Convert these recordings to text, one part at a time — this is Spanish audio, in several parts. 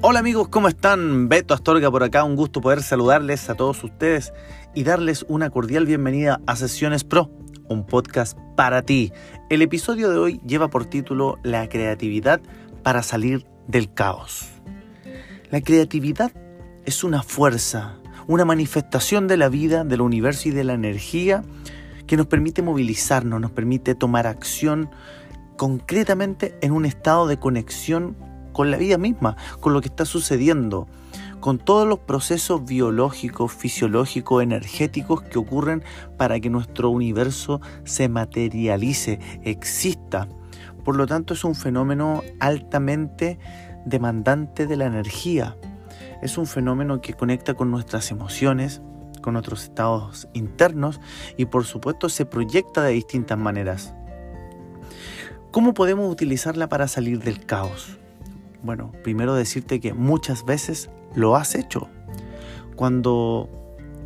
Hola amigos, ¿cómo están? Beto Astorga por acá, un gusto poder saludarles a todos ustedes y darles una cordial bienvenida a Sesiones Pro, un podcast para ti. El episodio de hoy lleva por título La creatividad para salir del caos. La creatividad es una fuerza, una manifestación de la vida, del universo y de la energía que nos permite movilizarnos, nos permite tomar acción concretamente en un estado de conexión con la vida misma, con lo que está sucediendo, con todos los procesos biológicos, fisiológicos, energéticos que ocurren para que nuestro universo se materialice, exista. Por lo tanto, es un fenómeno altamente demandante de la energía. Es un fenómeno que conecta con nuestras emociones, con nuestros estados internos y por supuesto se proyecta de distintas maneras. ¿Cómo podemos utilizarla para salir del caos? Bueno, primero decirte que muchas veces lo has hecho. Cuando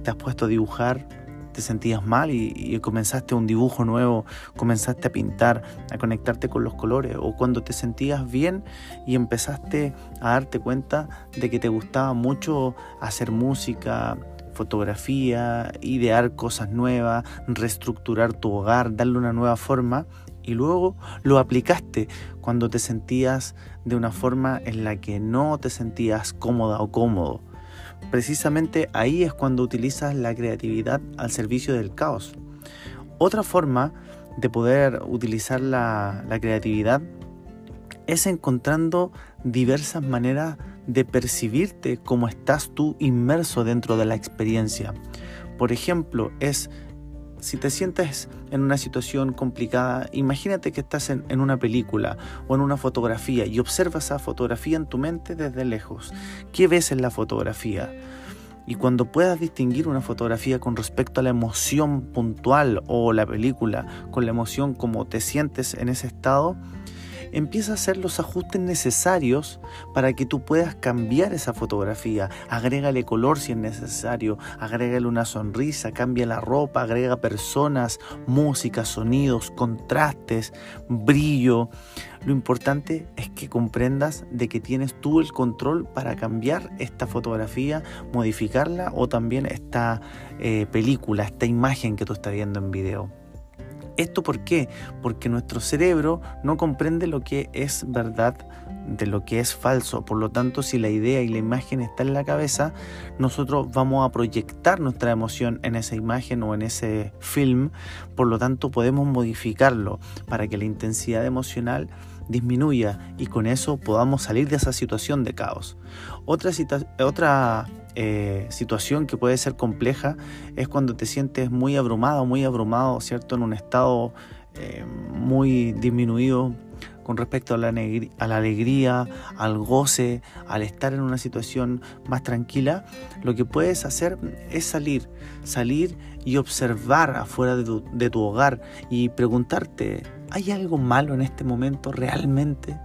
te has puesto a dibujar, te sentías mal y, comenzaste un dibujo nuevo, comenzaste a pintar, a conectarte con los colores, o cuando te sentías bien y empezaste a darte cuenta de que te gustaba mucho hacer música, fotografía, idear cosas nuevas, reestructurar tu hogar, darle una nueva forma y luego lo aplicaste cuando te sentías de una forma en la que no te sentías cómoda o cómodo. Precisamente ahí es cuando utilizas la creatividad al servicio del caos. Otra forma de poder utilizar la, la creatividad es encontrando diversas maneras de percibirte como estás tú inmerso dentro de la experiencia. Por ejemplo, es si te sientes en una situación complicada, imagínate que estás en, una película o en una fotografía y observas esa fotografía en tu mente desde lejos. ¿Qué ves en la fotografía? Y cuando puedas distinguir una fotografía con respecto a la emoción puntual o la película con la emoción como te sientes en ese estado, empieza a hacer los ajustes necesarios para que tú puedas cambiar esa fotografía. Agrégale color si es necesario, agrégale una sonrisa, cambia la ropa, agrega personas, música, sonidos, contrastes, brillo. Lo importante es que comprendas de que tienes tú el control para cambiar esta fotografía, modificarla o también esta eh, película, esta imagen que tú estás viendo en video. ¿Esto por qué? Porque nuestro cerebro no comprende lo que es verdad de lo que es falso. Por lo tanto, si la idea y la imagen está en la cabeza, nosotros vamos a proyectar nuestra emoción en esa imagen o en ese film. Por lo tanto, podemos modificarlo para que la intensidad emocional disminuya y con eso podamos salir de esa situación de caos. Otra, eh, situación que puede ser compleja es cuando te sientes muy abrumado, muy abrumado, ¿cierto? En un estado eh, muy disminuido con respecto a la, alegría, al goce, al estar en una situación más tranquila, lo que puedes hacer es salir, salir y observar afuera de tu hogar y preguntarte, ¿hay algo malo en este momento realmente?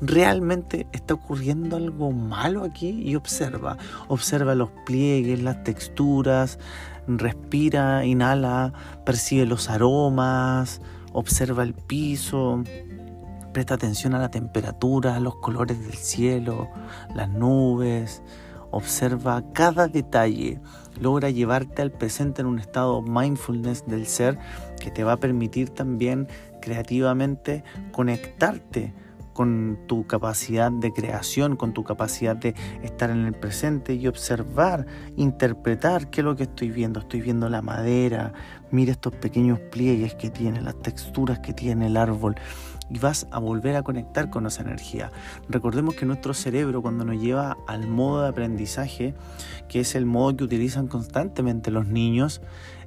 ¿Realmente está ocurriendo algo malo aquí? Y observa, observa los pliegues, las texturas, respira, inhala, percibe los aromas, observa el piso, presta atención a la temperatura, a los colores del cielo, las nubes, observa cada detalle, logra llevarte al presente en un estado mindfulness del ser que te va a permitir también creativamente conectarte con tu capacidad de creación, con tu capacidad de estar en el presente y observar, interpretar qué es lo que estoy viendo. Estoy viendo la madera, mira estos pequeños pliegues que tiene, las texturas que tiene el árbol y vas a volver a conectar con esa energía. Recordemos que nuestro cerebro cuando nos lleva al modo de aprendizaje, que es el modo que utilizan constantemente los niños,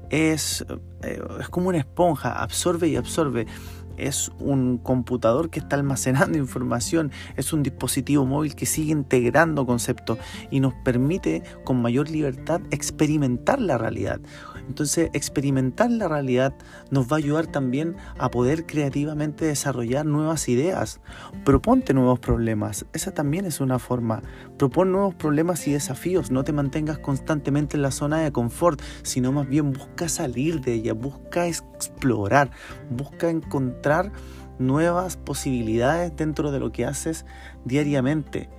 es, eh, es como una esponja, absorbe y absorbe es un computador que está almacenando información, es un dispositivo móvil que sigue integrando conceptos y nos permite con mayor libertad experimentar la realidad. Entonces, experimentar la realidad nos va a ayudar también a poder creativamente desarrollar nuevas ideas. Proponte nuevos problemas, esa también es una forma. Propon nuevos problemas y desafíos, no te mantengas constantemente en la zona de confort, sino más bien busca salir de ella, busca explorar, busca encontrar nuevas posibilidades dentro de lo que haces diariamente.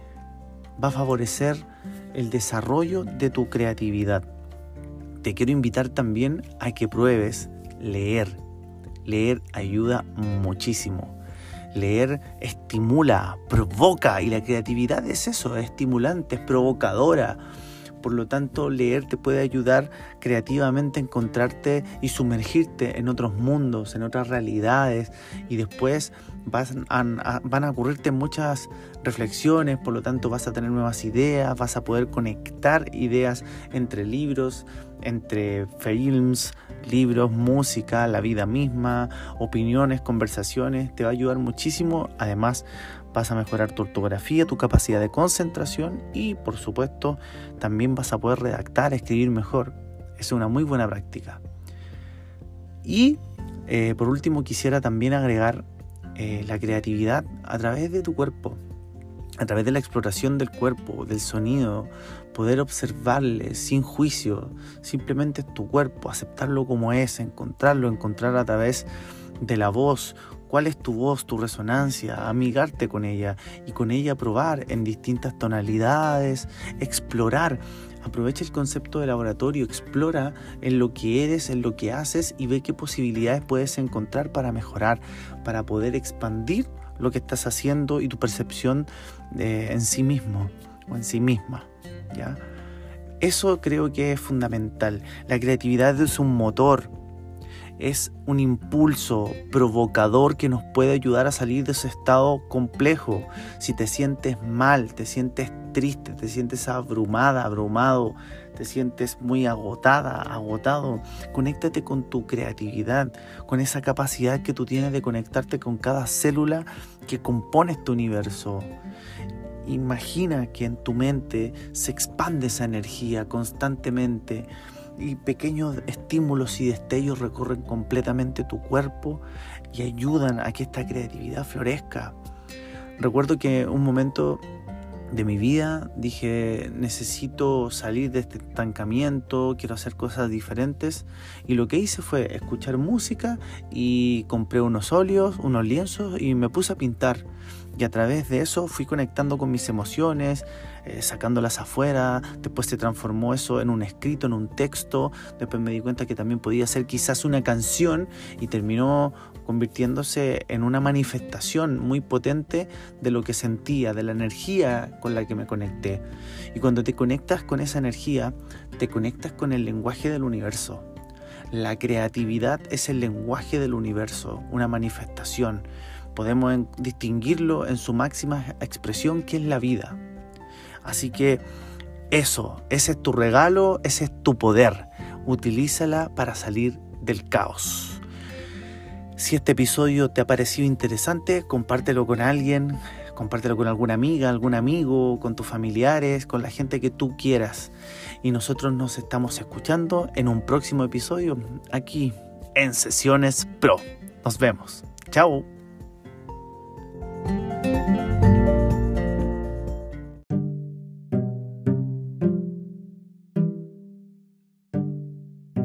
Va a favorecer el desarrollo de tu creatividad te quiero invitar también a que pruebes leer. Leer ayuda muchísimo. Leer estimula, provoca y la creatividad es eso, es estimulante, es provocadora. Por lo tanto, leer te puede ayudar creativamente a encontrarte y sumergirte en otros mundos, en otras realidades y después van a, ocurrirte muchas reflexiones, por lo tanto vas a tener nuevas ideas, vas a poder conectar ideas entre libros, entre films, libros, música, la vida misma, opiniones, conversaciones, te va a ayudar muchísimo. Además, vas a mejorar tu ortografía, tu capacidad de concentración y, por supuesto, también vas a poder redactar, escribir mejor. Es una muy buena práctica. Y, eh, por último, quisiera también agregar eh, la creatividad a través de tu cuerpo, a través de la exploración del cuerpo, del sonido, poder observarle sin juicio, simplemente tu cuerpo, aceptarlo como es, encontrarlo, encontrar a través de la voz cuál es tu voz, tu resonancia, amigarte con ella y con ella probar en distintas tonalidades, explorar Aprovecha el concepto de laboratorio, explora en lo que eres, en lo que haces y ve qué posibilidades puedes encontrar para mejorar, para poder expandir lo que estás haciendo y tu percepción eh, en sí mismo o en sí misma. ¿ya? Eso creo que es fundamental. La creatividad es un motor, es un impulso provocador que nos puede ayudar a salir de ese estado complejo. Si te sientes mal, te sientes triste, te sientes abrumada, abrumado, te sientes muy agotada, agotado, conéctate con tu creatividad, con esa capacidad que tú tienes de conectarte con cada célula que compone este universo. Imagina que en tu mente se expande esa energía constantemente y pequeños estímulos y destellos recorren completamente tu cuerpo y ayudan a que esta creatividad florezca. Recuerdo que un momento de mi vida dije necesito salir de este estancamiento, quiero hacer cosas diferentes y lo que hice fue escuchar música y compré unos óleos, unos lienzos y me puse a pintar y a través de eso fui conectando con mis emociones, eh, sacándolas afuera, después se transformó eso en un escrito, en un texto, después me di cuenta que también podía ser quizás una canción y terminó convirtiéndose en una manifestación muy potente de lo que sentía, de la energía con la que me conecté. Y cuando te conectas con esa energía, te conectas con el lenguaje del universo. La creatividad es el lenguaje del universo, una manifestación. Podemos distinguirlo en su máxima expresión, que es la vida. Así que eso, ese es tu regalo, ese es tu poder. Utilízala para salir del caos. Si este episodio te ha parecido interesante, compártelo con alguien, compártelo con alguna amiga, algún amigo, con tus familiares, con la gente que tú quieras. Y nosotros nos estamos escuchando en un próximo episodio aquí en Sesiones Pro. Nos vemos. Chao.